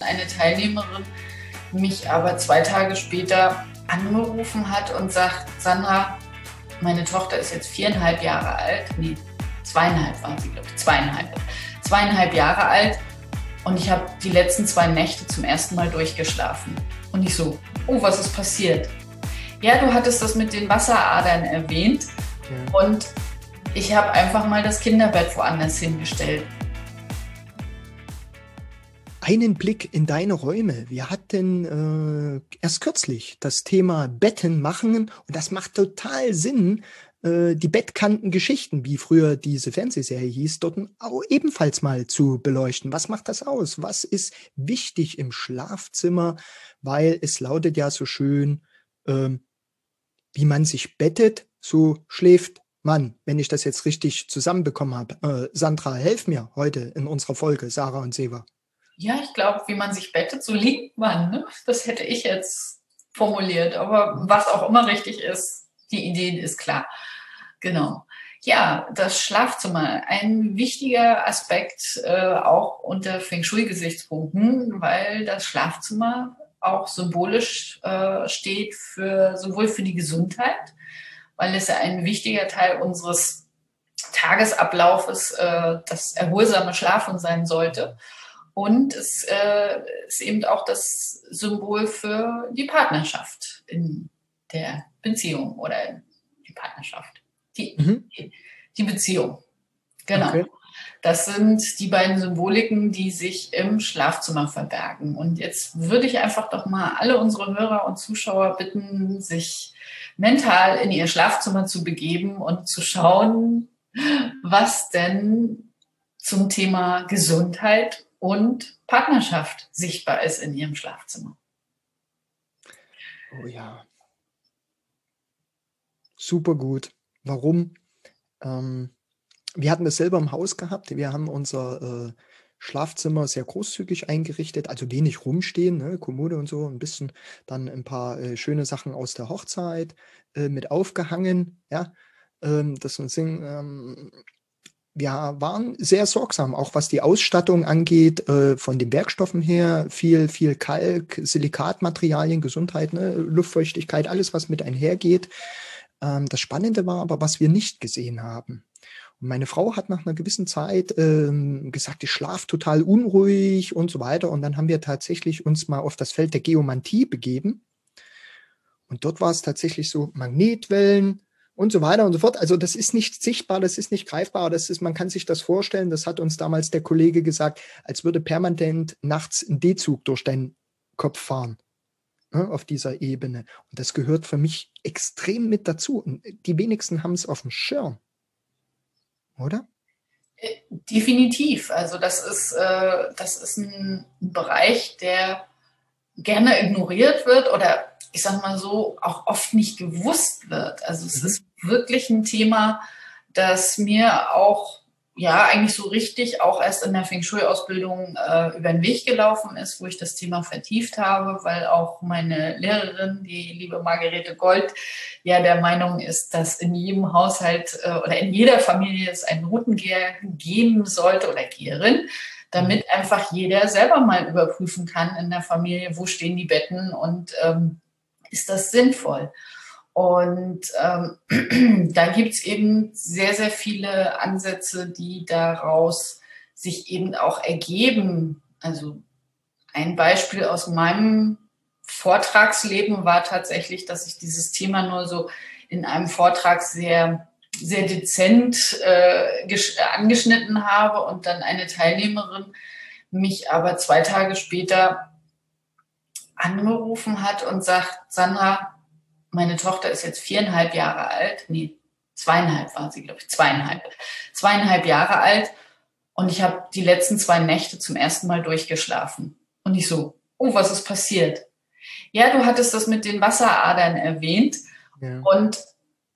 Eine Teilnehmerin mich aber zwei Tage später angerufen hat und sagt, Sandra, meine Tochter ist jetzt viereinhalb Jahre alt, nee, zweieinhalb waren sie, glaube ich, zweieinhalb, zweieinhalb Jahre alt und ich habe die letzten zwei Nächte zum ersten Mal durchgeschlafen. Und ich so, oh, was ist passiert? Ja, du hattest das mit den Wasseradern erwähnt ja. und ich habe einfach mal das Kinderbett woanders hingestellt einen Blick in deine Räume. Wir hatten äh, erst kürzlich das Thema Betten machen und das macht total Sinn, äh, die Bettkantengeschichten, wie früher diese Fernsehserie hieß, dort auch ebenfalls mal zu beleuchten. Was macht das aus? Was ist wichtig im Schlafzimmer? Weil es lautet ja so schön, äh, wie man sich bettet, so schläft man, wenn ich das jetzt richtig zusammenbekommen habe. Äh, Sandra, helf mir heute in unserer Folge, Sarah und Seva. Ja, ich glaube, wie man sich bettet, so liegt man. Ne? Das hätte ich jetzt formuliert. Aber was auch immer richtig ist, die Idee ist klar. Genau. Ja, das Schlafzimmer, ein wichtiger Aspekt äh, auch unter Feng Shui-Gesichtspunkten, weil das Schlafzimmer auch symbolisch äh, steht für sowohl für die Gesundheit, weil es ja ein wichtiger Teil unseres Tagesablaufes äh, das erholsame Schlafen sein sollte und es äh, ist eben auch das Symbol für die Partnerschaft in der Beziehung oder die Partnerschaft. Die, mhm. die Beziehung. Genau. Okay. Das sind die beiden Symboliken, die sich im Schlafzimmer verbergen. Und jetzt würde ich einfach doch mal alle unsere Hörer und Zuschauer bitten, sich mental in ihr Schlafzimmer zu begeben und zu schauen, was denn zum Thema Gesundheit und Partnerschaft sichtbar ist in ihrem Schlafzimmer. Oh ja. Super gut. Warum? Ähm, wir hatten das selber im Haus gehabt. Wir haben unser äh, Schlafzimmer sehr großzügig eingerichtet, also wenig rumstehen, ne, Kommode und so, ein bisschen dann ein paar äh, schöne Sachen aus der Hochzeit äh, mit aufgehangen, ja. Ähm, das sind ähm, wir waren sehr sorgsam, auch was die Ausstattung angeht, äh, von den Werkstoffen her, viel, viel Kalk, Silikatmaterialien, Gesundheit, ne, Luftfeuchtigkeit, alles, was mit einhergeht. Ähm, das Spannende war aber, was wir nicht gesehen haben. Und meine Frau hat nach einer gewissen Zeit ähm, gesagt, ich schlafe total unruhig und so weiter. Und dann haben wir tatsächlich uns mal auf das Feld der Geomantie begeben. Und dort war es tatsächlich so Magnetwellen, und so weiter und so fort. Also das ist nicht sichtbar, das ist nicht greifbar, das ist, man kann sich das vorstellen, das hat uns damals der Kollege gesagt, als würde permanent nachts ein D-Zug durch deinen Kopf fahren ne, auf dieser Ebene. Und das gehört für mich extrem mit dazu. Und die wenigsten haben es auf dem Schirm. Oder? Äh, definitiv. Also das ist, äh, das ist ein Bereich, der gerne ignoriert wird oder ich sag mal so, auch oft nicht gewusst wird. Also es mhm. ist wirklich ein Thema, das mir auch ja eigentlich so richtig auch erst in der Feng Shui-Ausbildung äh, über den Weg gelaufen ist, wo ich das Thema vertieft habe, weil auch meine Lehrerin, die liebe Margarete Gold, ja der Meinung ist, dass in jedem Haushalt äh, oder in jeder Familie es einen Routengeher geben sollte oder Geherin, damit einfach jeder selber mal überprüfen kann in der Familie, wo stehen die Betten und ähm, ist das sinnvoll? Und ähm, da gibt es eben sehr, sehr viele Ansätze, die daraus sich eben auch ergeben. Also ein Beispiel aus meinem Vortragsleben war tatsächlich, dass ich dieses Thema nur so in einem Vortrag sehr, sehr dezent äh, angeschnitten habe und dann eine Teilnehmerin mich aber zwei Tage später angerufen hat und sagt, Sandra, meine Tochter ist jetzt viereinhalb Jahre alt, nee, zweieinhalb war sie, glaube ich, zweieinhalb, zweieinhalb Jahre alt und ich habe die letzten zwei Nächte zum ersten Mal durchgeschlafen. Und ich so, oh, was ist passiert? Ja, du hattest das mit den Wasseradern erwähnt ja. und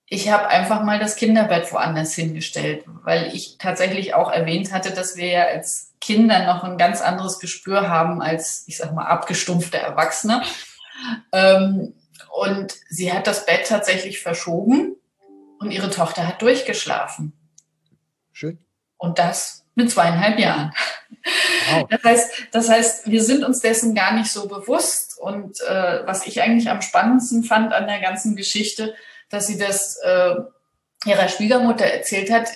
ich habe einfach mal das Kinderbett woanders hingestellt, weil ich tatsächlich auch erwähnt hatte, dass wir ja als Kinder noch ein ganz anderes Gespür haben als, ich sag mal, abgestumpfte Erwachsene. Ähm, und sie hat das Bett tatsächlich verschoben und ihre Tochter hat durchgeschlafen. Schön. Und das Mit zweieinhalb Jahren. Wow. Das, heißt, das heißt, wir sind uns dessen gar nicht so bewusst. Und äh, was ich eigentlich am spannendsten fand an der ganzen Geschichte, dass sie das äh, ihrer Schwiegermutter erzählt hat,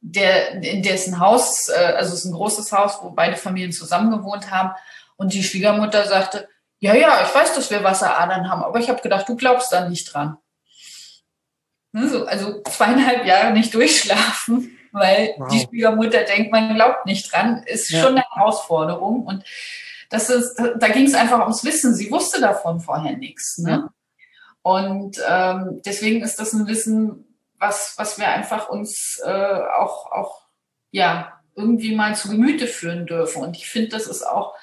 der, in dessen Haus, äh, also es ist ein großes Haus, wo beide Familien zusammen gewohnt haben. Und die Schwiegermutter sagte, ja, ja, ich weiß, dass wir Wasseradern haben, aber ich habe gedacht, du glaubst da nicht dran. Ne, so, also zweieinhalb Jahre nicht durchschlafen, weil wow. die Schwiegermutter denkt, man glaubt nicht dran, ist ja. schon eine Herausforderung. Und das ist, da ging es einfach ums Wissen. Sie wusste davon vorher nichts. Ne? Ja. Und ähm, deswegen ist das ein Wissen, was, was wir einfach uns äh, auch, auch ja, irgendwie mal zu Gemüte führen dürfen. Und ich finde, das ist auch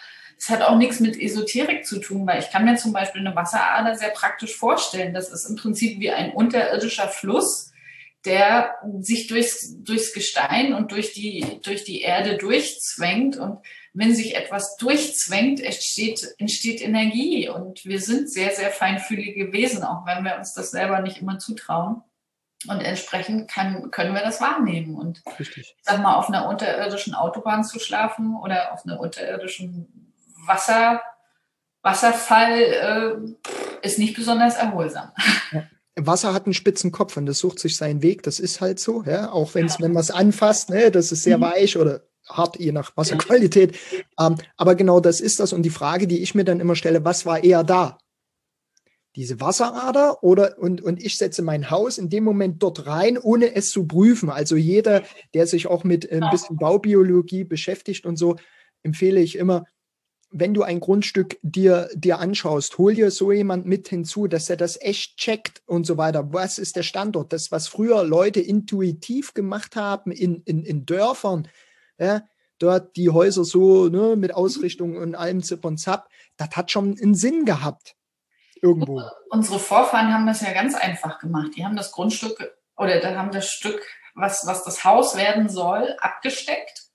es hat auch nichts mit Esoterik zu tun, weil ich kann mir zum Beispiel eine Wasserader sehr praktisch vorstellen. Das ist im Prinzip wie ein unterirdischer Fluss, der sich durchs, durchs Gestein und durch die, durch die Erde durchzwängt. Und wenn sich etwas durchzwängt, entsteht, entsteht Energie. Und wir sind sehr, sehr feinfühlige Wesen, auch wenn wir uns das selber nicht immer zutrauen. Und entsprechend kann, können wir das wahrnehmen. Und Richtig. ich sag mal, auf einer unterirdischen Autobahn zu schlafen oder auf einer unterirdischen Wasser, Wasserfall äh, ist nicht besonders erholsam. Ja. Wasser hat einen spitzen Kopf und das sucht sich seinen Weg. Das ist halt so, ja. Auch wenn es, ja. wenn man es anfasst, ne, das ist sehr mhm. weich oder hart, je nach Wasserqualität. Ähm, aber genau das ist das. Und die Frage, die ich mir dann immer stelle, was war eher da? Diese Wasserader oder und, und ich setze mein Haus in dem Moment dort rein, ohne es zu prüfen. Also jeder, der sich auch mit äh, ein bisschen Baubiologie beschäftigt und so, empfehle ich immer, wenn du ein Grundstück dir, dir anschaust, hol dir so jemand mit hinzu, dass er das echt checkt und so weiter. Was ist der Standort? Das, was früher Leute intuitiv gemacht haben in, in, in Dörfern, ja, dort die Häuser so ne, mit Ausrichtung und allem Zip und Zap, das hat schon einen Sinn gehabt. Irgendwo. Unsere Vorfahren haben das ja ganz einfach gemacht. Die haben das Grundstück oder da haben das Stück, was, was das Haus werden soll, abgesteckt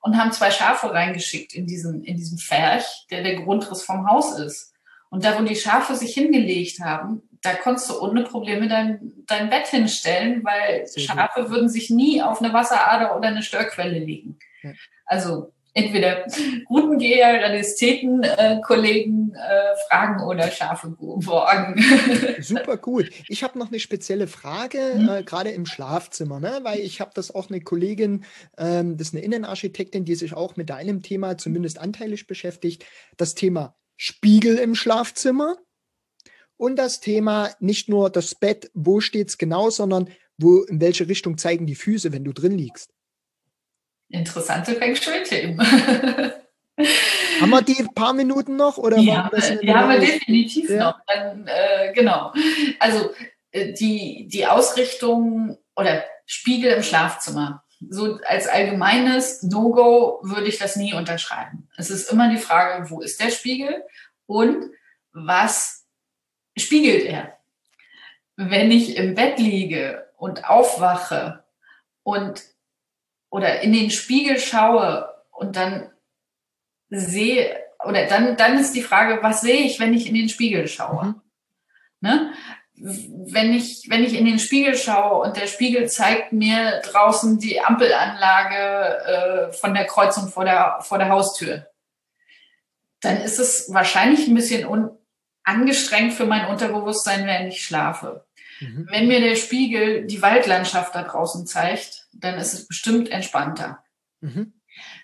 und haben zwei Schafe reingeschickt in diesen, in diesen Pferch, der der Grundriss vom Haus ist. Und da, wo die Schafe sich hingelegt haben, da konntest du ohne Probleme dein, dein Bett hinstellen, weil Schafe würden sich nie auf eine Wasserader oder eine Störquelle legen. Ja. Also entweder Routengeher, Radistäten-Kollegen äh, äh, fragen oder Schafe borgen. Super gut. Ich habe noch eine spezielle Frage, mhm. äh, gerade im Schlafzimmer, ne? weil ich habe das auch eine Kollegin, ähm, das ist eine Innenarchitektin, die sich auch mit deinem Thema zumindest anteilig beschäftigt. Das Thema Spiegel im Schlafzimmer und das Thema nicht nur das Bett, wo steht es genau, sondern wo, in welche Richtung zeigen die Füße, wenn du drin liegst interessante Feng Shui-Themen. Haben wir die paar Minuten noch? Oder haben, die haben wir definitiv ja. noch. Dann, äh, genau. Also äh, die, die Ausrichtung oder Spiegel im Schlafzimmer. So als allgemeines No-Go würde ich das nie unterschreiben. Es ist immer die Frage, wo ist der Spiegel und was spiegelt er? Wenn ich im Bett liege und aufwache und oder in den Spiegel schaue und dann sehe, oder dann, dann ist die Frage, was sehe ich, wenn ich in den Spiegel schaue? Mhm. Ne? Wenn ich, wenn ich in den Spiegel schaue und der Spiegel zeigt mir draußen die Ampelanlage äh, von der Kreuzung vor der, vor der Haustür, dann ist es wahrscheinlich ein bisschen un angestrengt für mein Unterbewusstsein, wenn ich schlafe. Mhm. Wenn mir der Spiegel die Waldlandschaft da draußen zeigt, dann ist es bestimmt entspannter. Mhm.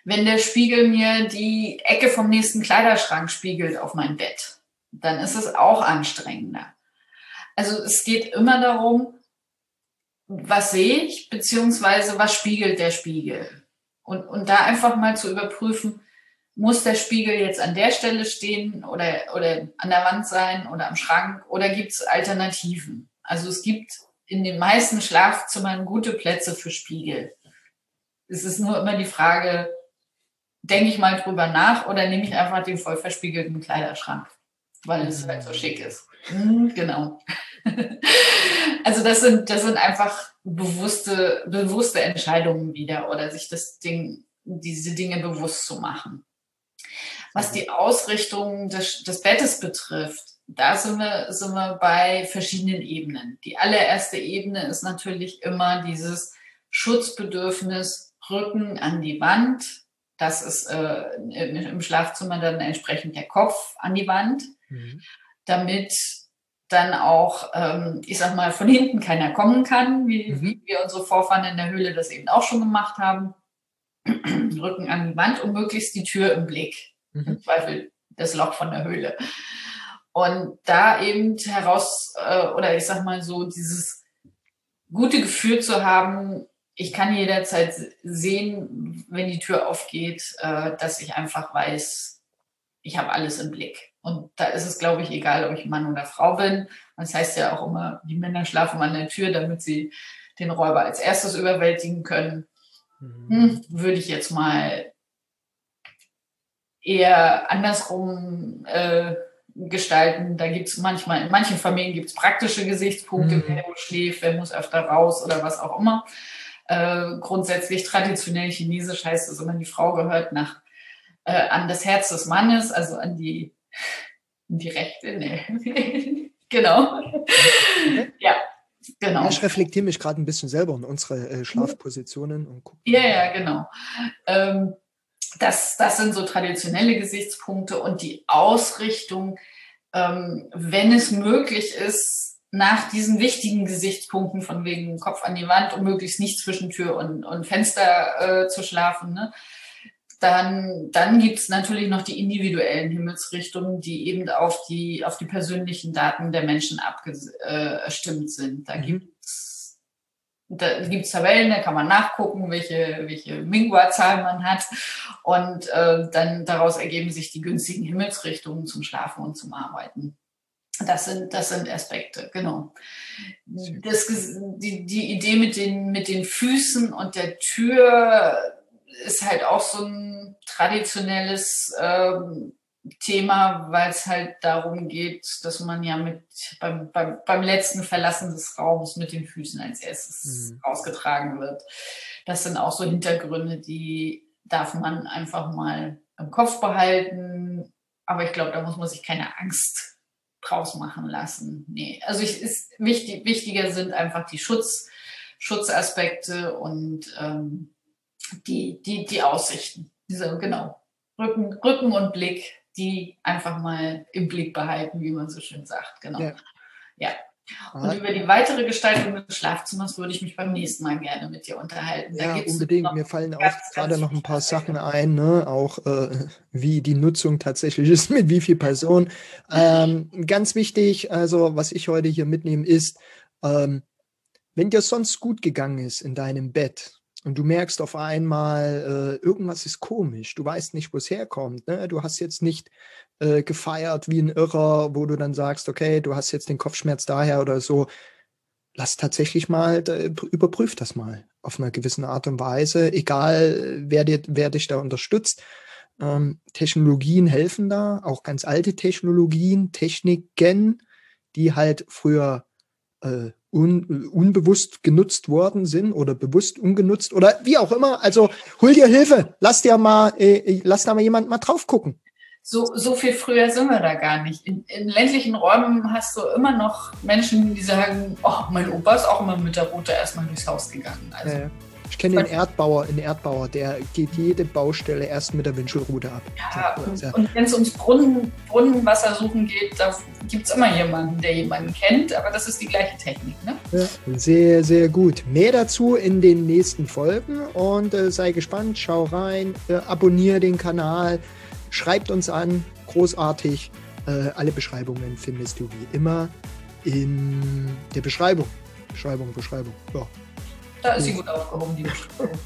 Wenn der Spiegel mir die Ecke vom nächsten Kleiderschrank spiegelt auf mein Bett, dann ist es auch anstrengender. Also es geht immer darum, was sehe ich, beziehungsweise was spiegelt der Spiegel? Und, und da einfach mal zu überprüfen, muss der Spiegel jetzt an der Stelle stehen oder, oder an der Wand sein oder am Schrank oder gibt es Alternativen? Also es gibt in den meisten Schlafzimmern gute Plätze für Spiegel. Es ist nur immer die Frage, denke ich mal drüber nach oder nehme ich einfach den voll verspiegelten Kleiderschrank, weil es halt so schick ist. Mhm, genau. Also das sind, das sind einfach bewusste, bewusste Entscheidungen wieder oder sich das Ding, diese Dinge bewusst zu machen. Was die Ausrichtung des, des Bettes betrifft, da sind wir, sind wir bei verschiedenen Ebenen. Die allererste Ebene ist natürlich immer dieses Schutzbedürfnis, Rücken an die Wand. Das ist äh, im Schlafzimmer dann entsprechend der Kopf an die Wand, mhm. damit dann auch, ähm, ich sag mal, von hinten keiner kommen kann, wie, mhm. wie wir unsere Vorfahren in der Höhle das eben auch schon gemacht haben. Rücken an die Wand und möglichst die Tür im Blick. Mhm. Im Zweifel das Loch von der Höhle. Und da eben heraus, äh, oder ich sag mal so, dieses gute Gefühl zu haben, ich kann jederzeit sehen, wenn die Tür aufgeht, äh, dass ich einfach weiß, ich habe alles im Blick. Und da ist es, glaube ich, egal, ob ich Mann oder Frau bin. Das heißt ja auch immer, die Männer schlafen an der Tür, damit sie den Räuber als erstes überwältigen können. Mhm. Hm, würde ich jetzt mal eher andersrum äh, gestalten. Da gibt es manchmal, in manchen Familien gibt es praktische Gesichtspunkte, mhm. wer schläft, wer muss öfter raus oder was auch immer. Äh, grundsätzlich traditionell chinesisch heißt es immer, die Frau gehört nach äh, an das Herz des Mannes, also an die, an die Rechte. Nee. genau. ja. Genau. Ich reflektiere mich gerade ein bisschen selber in unsere äh, Schlafpositionen und gucke. Ja, ja, genau. Ähm, das, das sind so traditionelle Gesichtspunkte und die Ausrichtung, ähm, wenn es möglich ist, nach diesen wichtigen Gesichtspunkten von wegen Kopf an die Wand und möglichst nicht zwischen Tür und, und Fenster äh, zu schlafen, ne? dann, dann gibt es natürlich noch die individuellen Himmelsrichtungen, die eben auf die, auf die persönlichen Daten der Menschen abgestimmt äh, sind. Da mhm. Da gibt es Tabellen, da kann man nachgucken, welche, welche Mingua-Zahl man hat. Und äh, dann daraus ergeben sich die günstigen Himmelsrichtungen zum Schlafen und zum Arbeiten. Das sind, das sind Aspekte, genau. Das, die, die Idee mit den, mit den Füßen und der Tür ist halt auch so ein traditionelles ähm, Thema, weil es halt darum geht, dass man ja mit beim, beim, beim letzten Verlassen des Raums mit den Füßen als erstes mhm. ausgetragen wird. Das sind auch so Hintergründe, die darf man einfach mal im Kopf behalten. Aber ich glaube, da muss man sich keine Angst draus machen lassen. Nee, also ich, ist wichtig, wichtiger sind einfach die Schutz, Schutzaspekte und ähm, die, die, die Aussichten. Diese, genau. Rücken, Rücken und Blick die einfach mal im Blick behalten, wie man so schön sagt. Genau. Ja. ja. Und über die weitere Gestaltung des Schlafzimmers würde ich mich beim nächsten Mal gerne mit dir unterhalten. Da ja, unbedingt. Mir fallen auch gerade noch ein paar Sachen ein, ne? auch äh, wie die Nutzung tatsächlich ist, mit wie viel Personen. Ähm, ganz wichtig, also was ich heute hier mitnehme, ist, ähm, wenn dir sonst gut gegangen ist in deinem Bett, und du merkst auf einmal, äh, irgendwas ist komisch. Du weißt nicht, wo es herkommt. Ne? Du hast jetzt nicht äh, gefeiert wie ein Irrer, wo du dann sagst, okay, du hast jetzt den Kopfschmerz daher oder so. Lass tatsächlich mal, überprüf das mal auf einer gewissen Art und Weise, egal wer, dir, wer dich da unterstützt. Ähm, Technologien helfen da, auch ganz alte Technologien, Techniken, die halt früher äh, un, unbewusst genutzt worden sind oder bewusst ungenutzt oder wie auch immer. Also hol dir Hilfe, lass dir mal, äh, lass da mal jemand mal drauf gucken. So, so viel früher sind wir da gar nicht. In, in ländlichen Räumen hast du immer noch Menschen, die sagen, oh, mein Opa ist auch immer mit der Route erstmal durchs Haus gegangen. Also, ja, ich kenne den Erdbauer, einen Erdbauer, der geht jede Baustelle erst mit der Wünschelrute ab. Ja, und, ja. und wenn es ums Brunnen, Brunnenwasser suchen geht, da gibt es immer jemanden, der jemanden kennt, aber das ist die gleiche Technik. Ne? Ja, sehr, sehr gut. Mehr dazu in den nächsten Folgen und äh, sei gespannt, schau rein, äh, abonniere den Kanal, schreibt uns an, großartig. Äh, alle Beschreibungen findest du wie immer in der Beschreibung. Beschreibung, Beschreibung. Ja. Da ist sie gut aufgehoben, die Beschreibung.